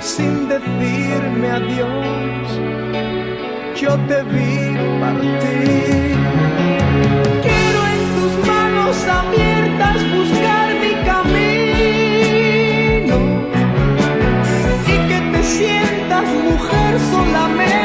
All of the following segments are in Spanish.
sin decirme adiós. Yo te vi partir. Quiero en tus manos abiertas buscar mi camino y que te sientas mujer solamente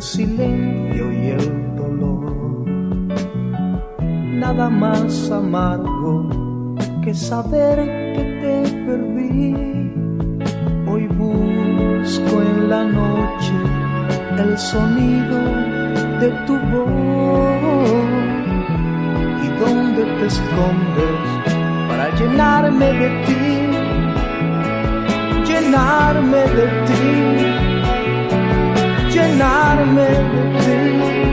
silencio y el dolor. Nada más amargo que saber que te perdí. Hoy busco en la noche el sonido de tu voz. ¿Y dónde te escondes para llenarme de ti? llenarme de ti, llenarme de ti. Quiero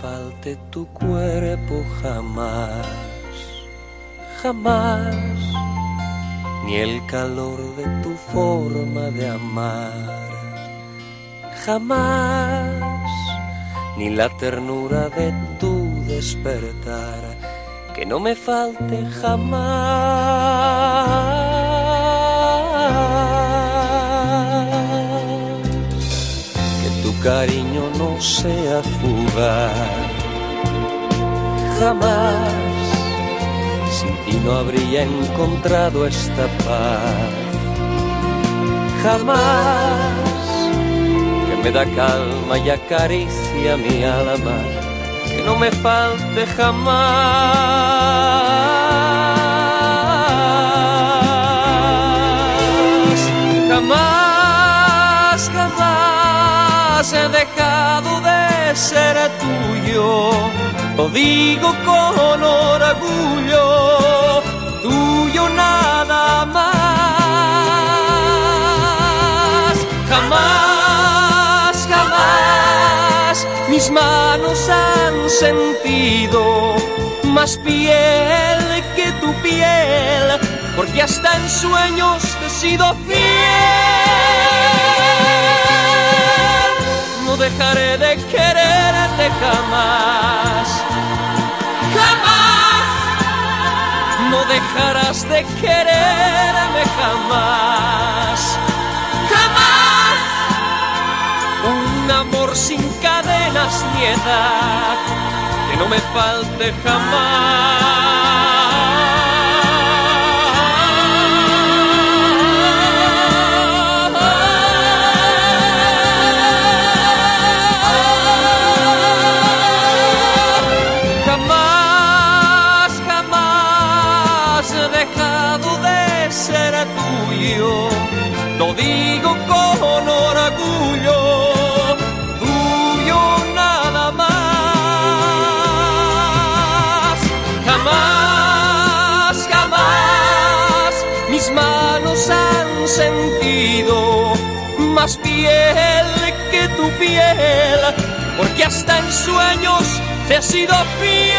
falte tu cuerpo jamás, jamás, ni el calor de tu forma de amar, jamás, ni la ternura de tu despertar, que no me falte jamás cariño no sea fugaz. Jamás sin ti no habría encontrado esta paz. Jamás que me da calma y acaricia mi alma, que no me falte jamás. he dejado de ser tuyo. Lo digo con orgullo, tuyo nada más. Jamás, jamás mis manos han sentido más piel que tu piel, porque hasta en sueños te he sido fiel. dejaré de quererte jamás. Jamás. No dejarás de quererme jamás. Jamás. Un amor sin cadenas ni edad que no me falte jamás. porque hasta en sueños te he sido fiel.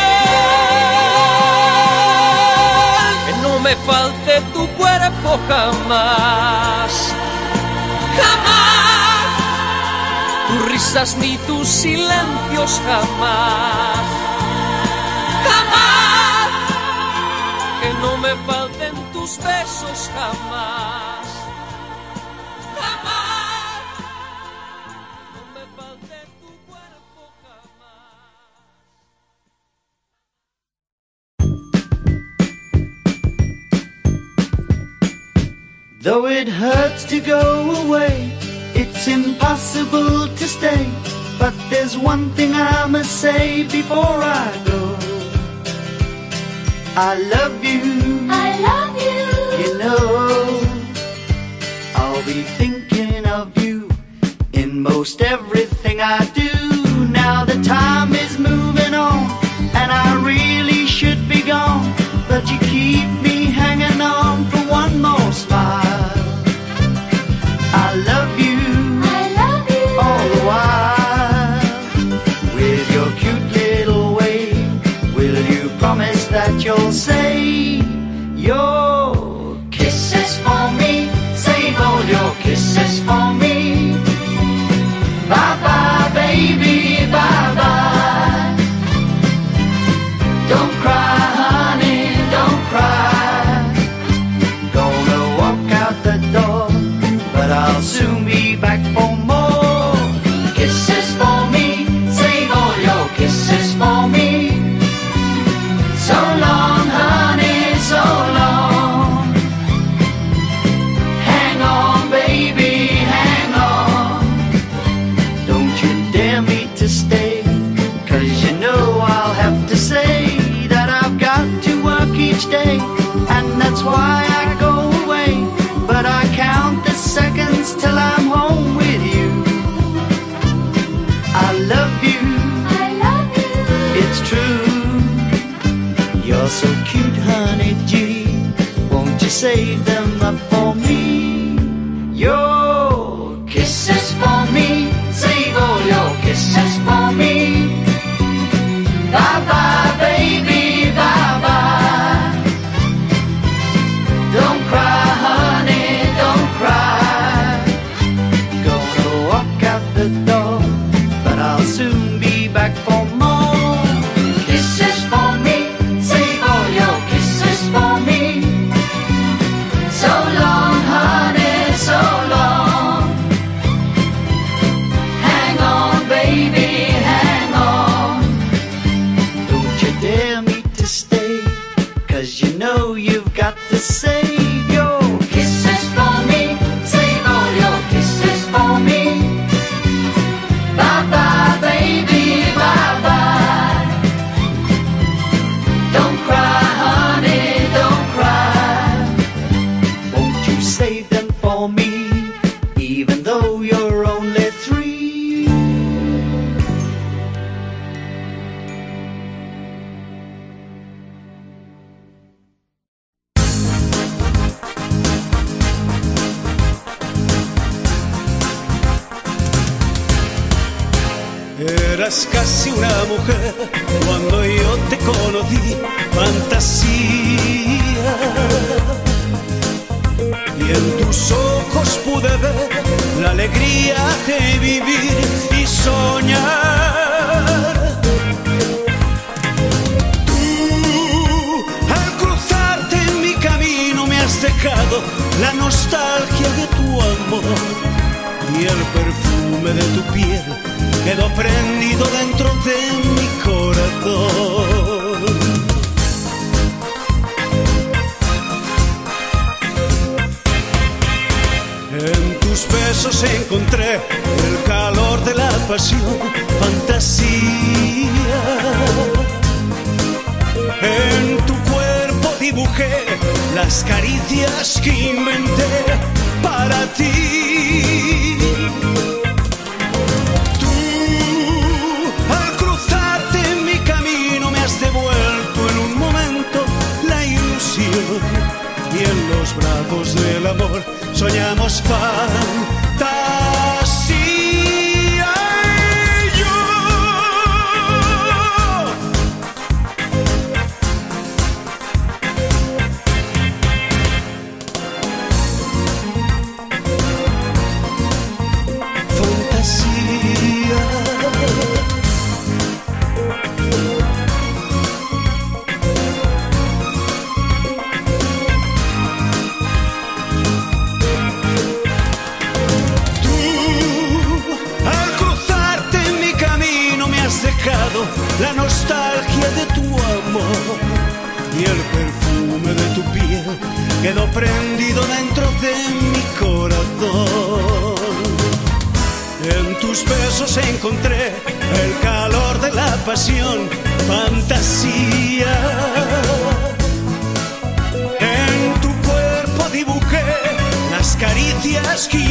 Que no me falte tu cuerpo jamás, jamás. Tus risas ni tus silencios jamás, jamás. Que no me falten tus besos jamás. Though it hurts to go away, it's impossible to stay. But there's one thing I must say before I go. I love you. I love you. You know, I'll be thinking of you in most everything I do. save them. las caricias que inventé para ti. Tú, al cruzarte en mi camino, me has devuelto en un momento la ilusión. Y en los brazos del amor soñamos pan fantasía. En tu cuerpo dibujé las caricias que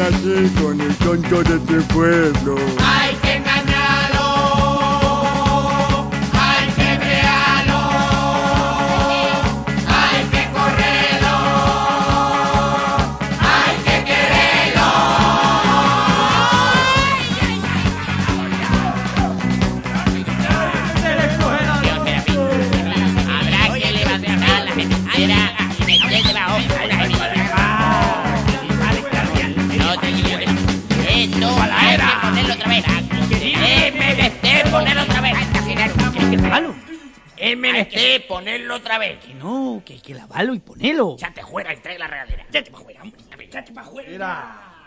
así con el tonto de tu pueblo. Ay. ponerlo otra vez. Que no, que hay que lavarlo y ponerlo. Chate fuera y trae la regadera. Chate para afuera, hombre. Chate para afuera.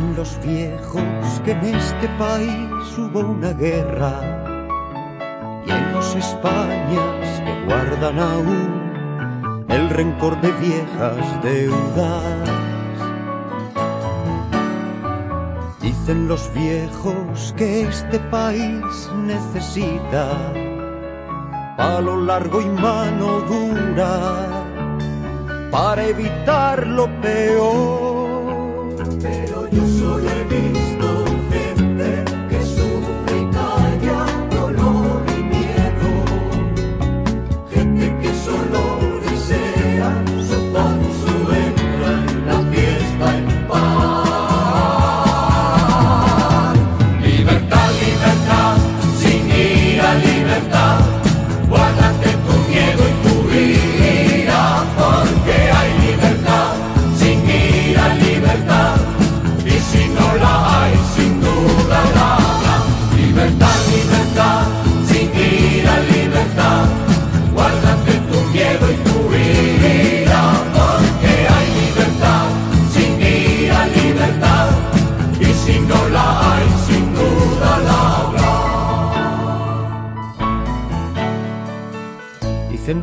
Los viejos que en este país hubo una guerra y hay los Españas que guardan aún el rencor de viejas deudas. Dicen los viejos que este país necesita palo largo y mano dura para evitar lo peor. Yo solo he visto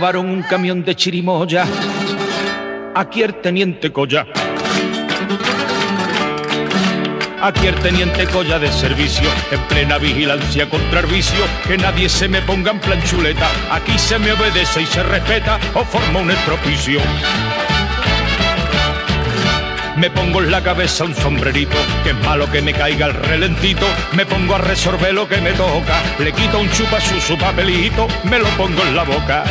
Robaron un camión de chirimoya. Aquí el teniente Colla. Aquí el teniente Colla de servicio, en plena vigilancia contra el vicio, que nadie se me ponga en plan chuleta. Aquí se me obedece y se respeta o forma un estropicio. Me pongo en la cabeza un sombrerito, que es malo que me caiga el relentito. Me pongo a resolver lo que me toca. Le quito un chupa su, su papelito, me lo pongo en la boca.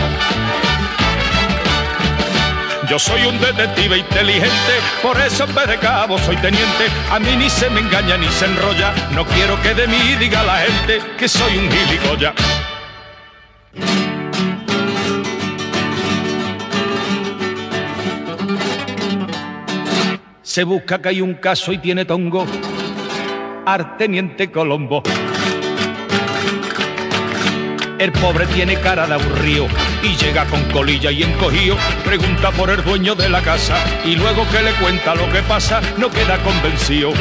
Yo soy un detective inteligente, por eso en vez de cabo soy teniente. A mí ni se me engaña ni se enrolla. No quiero que de mí diga la gente que soy un gilipollas. Se busca que hay un caso y tiene tongo. Arteniente Colombo. El pobre tiene cara de aburrido y llega con colilla y encogido. Pregunta por el dueño de la casa y luego que le cuenta lo que pasa no queda convencido.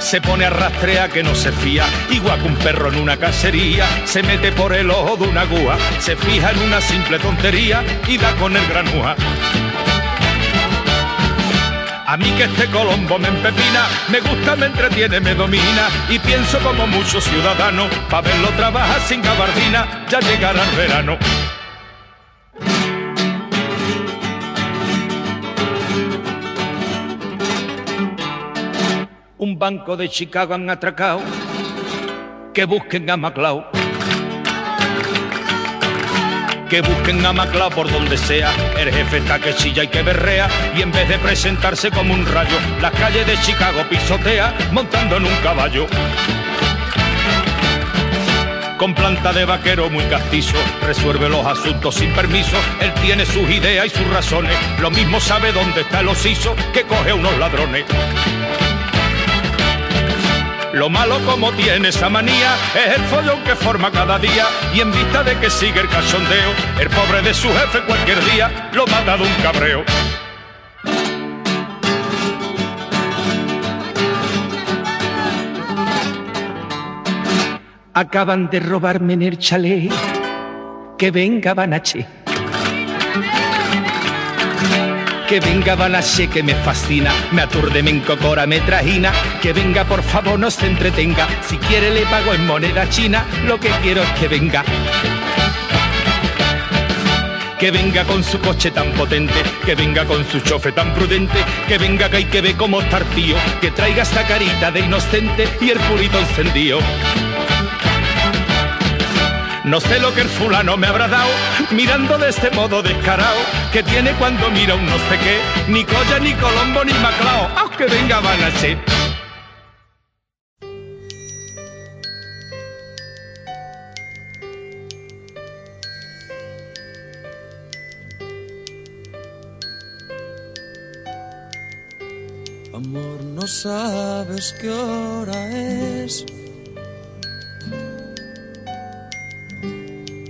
Se pone a rastrear que no se fía, igual que un perro en una cacería. Se mete por el ojo de una aguja, se fija en una simple tontería y da con el granúa. A mí que este Colombo me empepina, me gusta, me entretiene, me domina y pienso como muchos ciudadanos, pa' verlo trabajar sin gabardina, ya llegará el verano. Un banco de Chicago han atracado, que busquen a Maclao. Que busquen a Maclao por donde sea, el jefe está que chilla y que berrea, y en vez de presentarse como un rayo, las calles de Chicago pisotea montando en un caballo. Con planta de vaquero muy castizo, resuelve los asuntos sin permiso, él tiene sus ideas y sus razones, lo mismo sabe dónde está el osiso que coge unos ladrones. Lo malo como tiene esa manía es el follón que forma cada día y en vista de que sigue el cachondeo, el pobre de su jefe cualquier día lo mata de un cabreo. Acaban de robarme en el chalet, que venga Banache. Que venga Banache que me fascina, me aturde, me encocora, me trajina. Que venga por favor, no se entretenga. Si quiere le pago en moneda china, lo que quiero es que venga. Que venga con su coche tan potente, que venga con su chofe tan prudente, que venga que hay que ver cómo estar que traiga esta carita de inocente y el purito encendido. No sé lo que el fulano me habrá dado, mirando de este modo descarado, que tiene cuando mira un no sé qué, ni Colla, ni Colombo, ni Maclao, aunque venga Banache. Amor, no sabes qué hora es.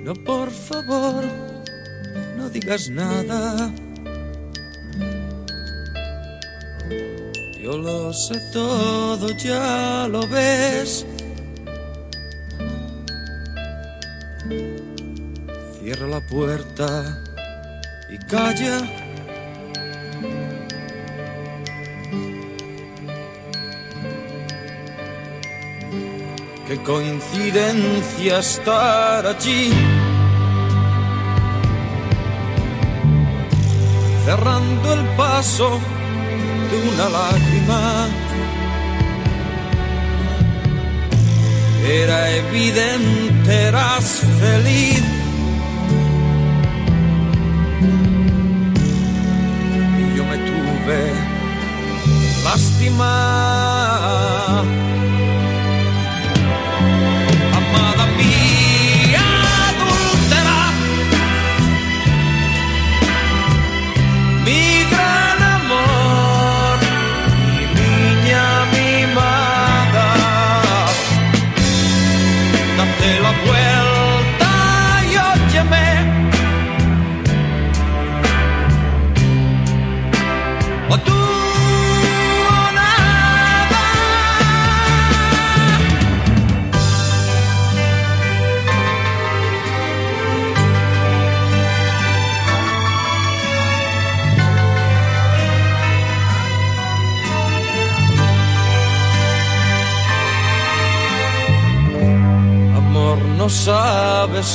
No, por favor, no digas nada. Yo lo sé todo, ya lo ves. Cierra la puerta y calla. Qué coincidencia estar allí. Cerrando el paso de una lágrima. Era evidente, eras feliz. Y yo me tuve lástima.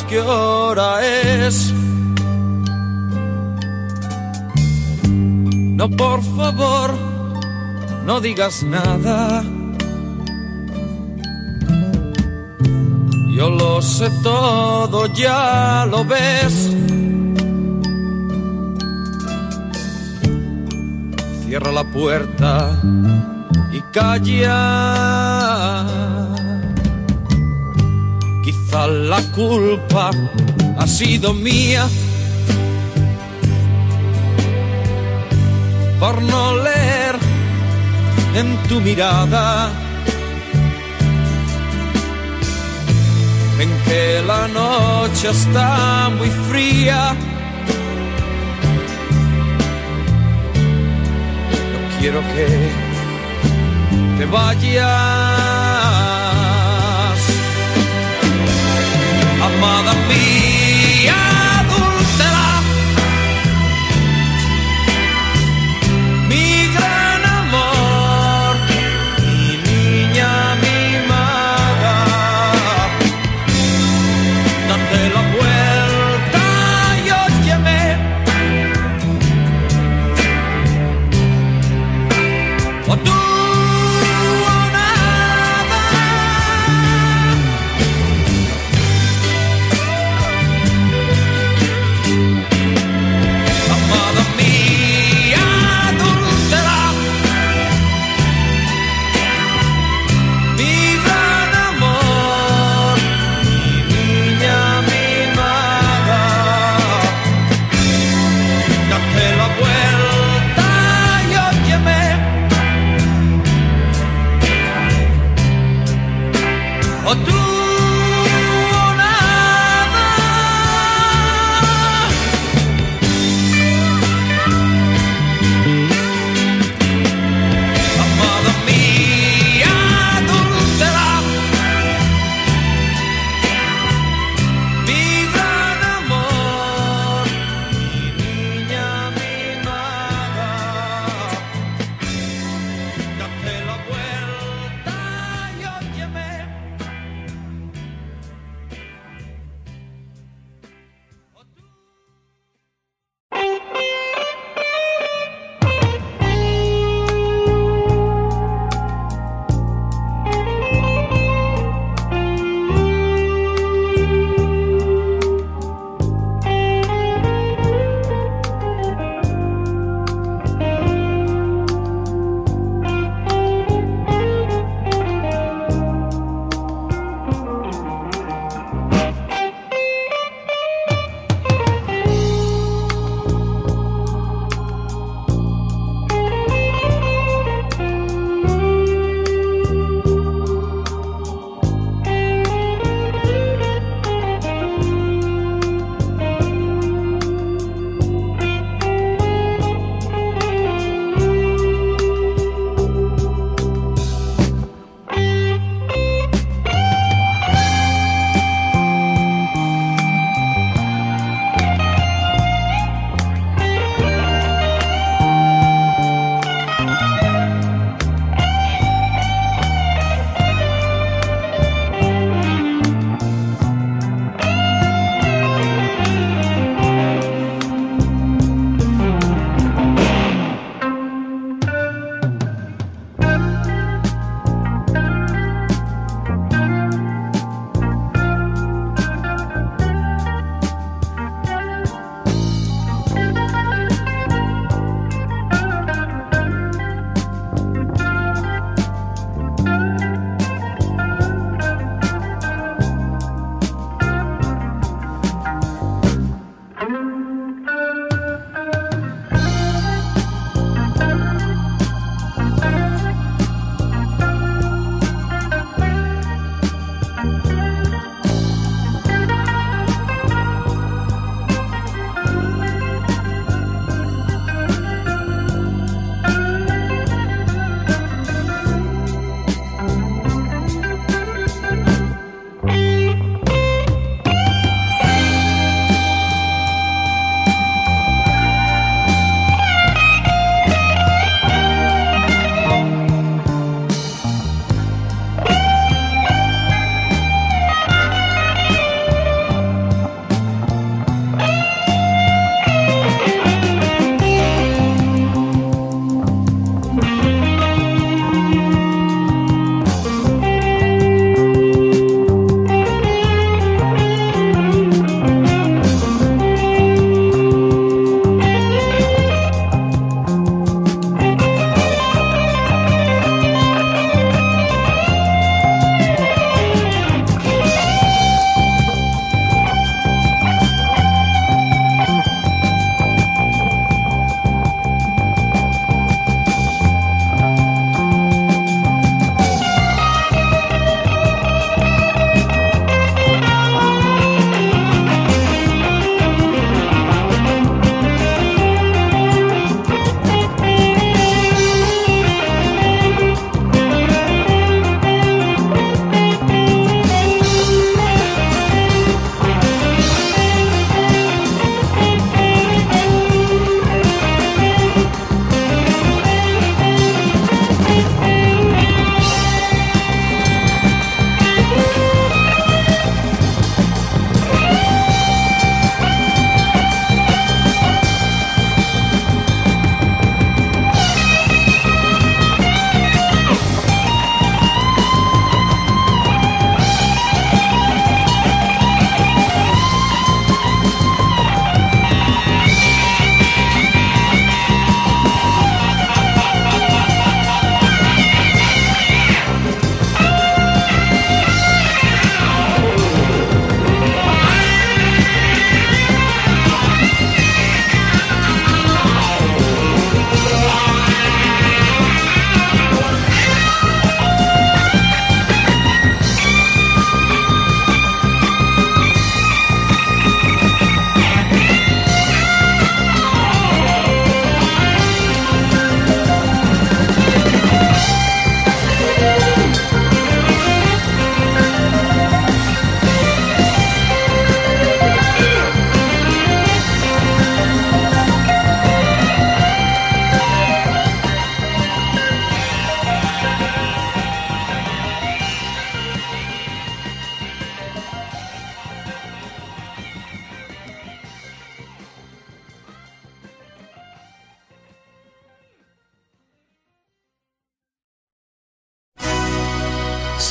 Qué es. No, por favor, no digas nada. Yo lo sé todo, ya lo ves. Cierra la puerta y calla. La culpa ha sido mía. Por no leer en tu mirada. En que la noche está muy fría. No quiero que te vayas, Mother, me.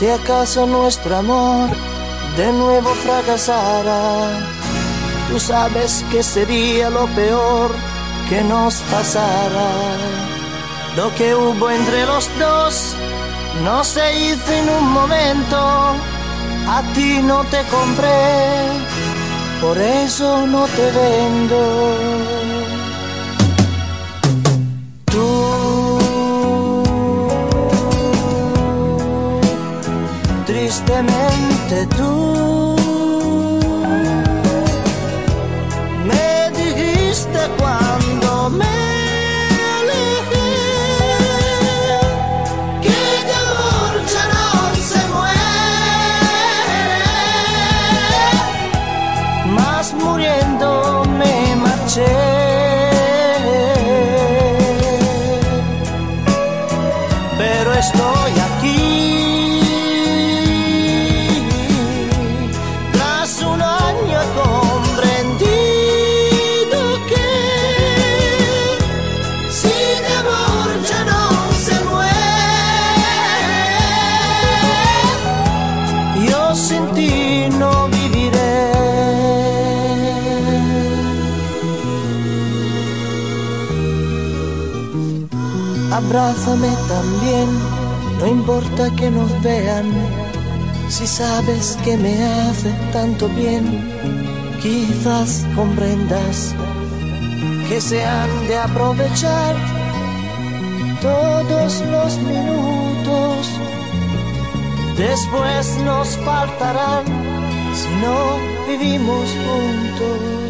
Si acaso nuestro amor de nuevo fracasara, tú sabes que sería lo peor que nos pasara. Lo que hubo entre los dos no se hizo en un momento, a ti no te compré, por eso no te vendo. Tristemente tú, Abrázame también, no importa que nos vean, si sabes que me hace tanto bien, quizás comprendas que se han de aprovechar todos los minutos. Después nos faltarán si no vivimos juntos.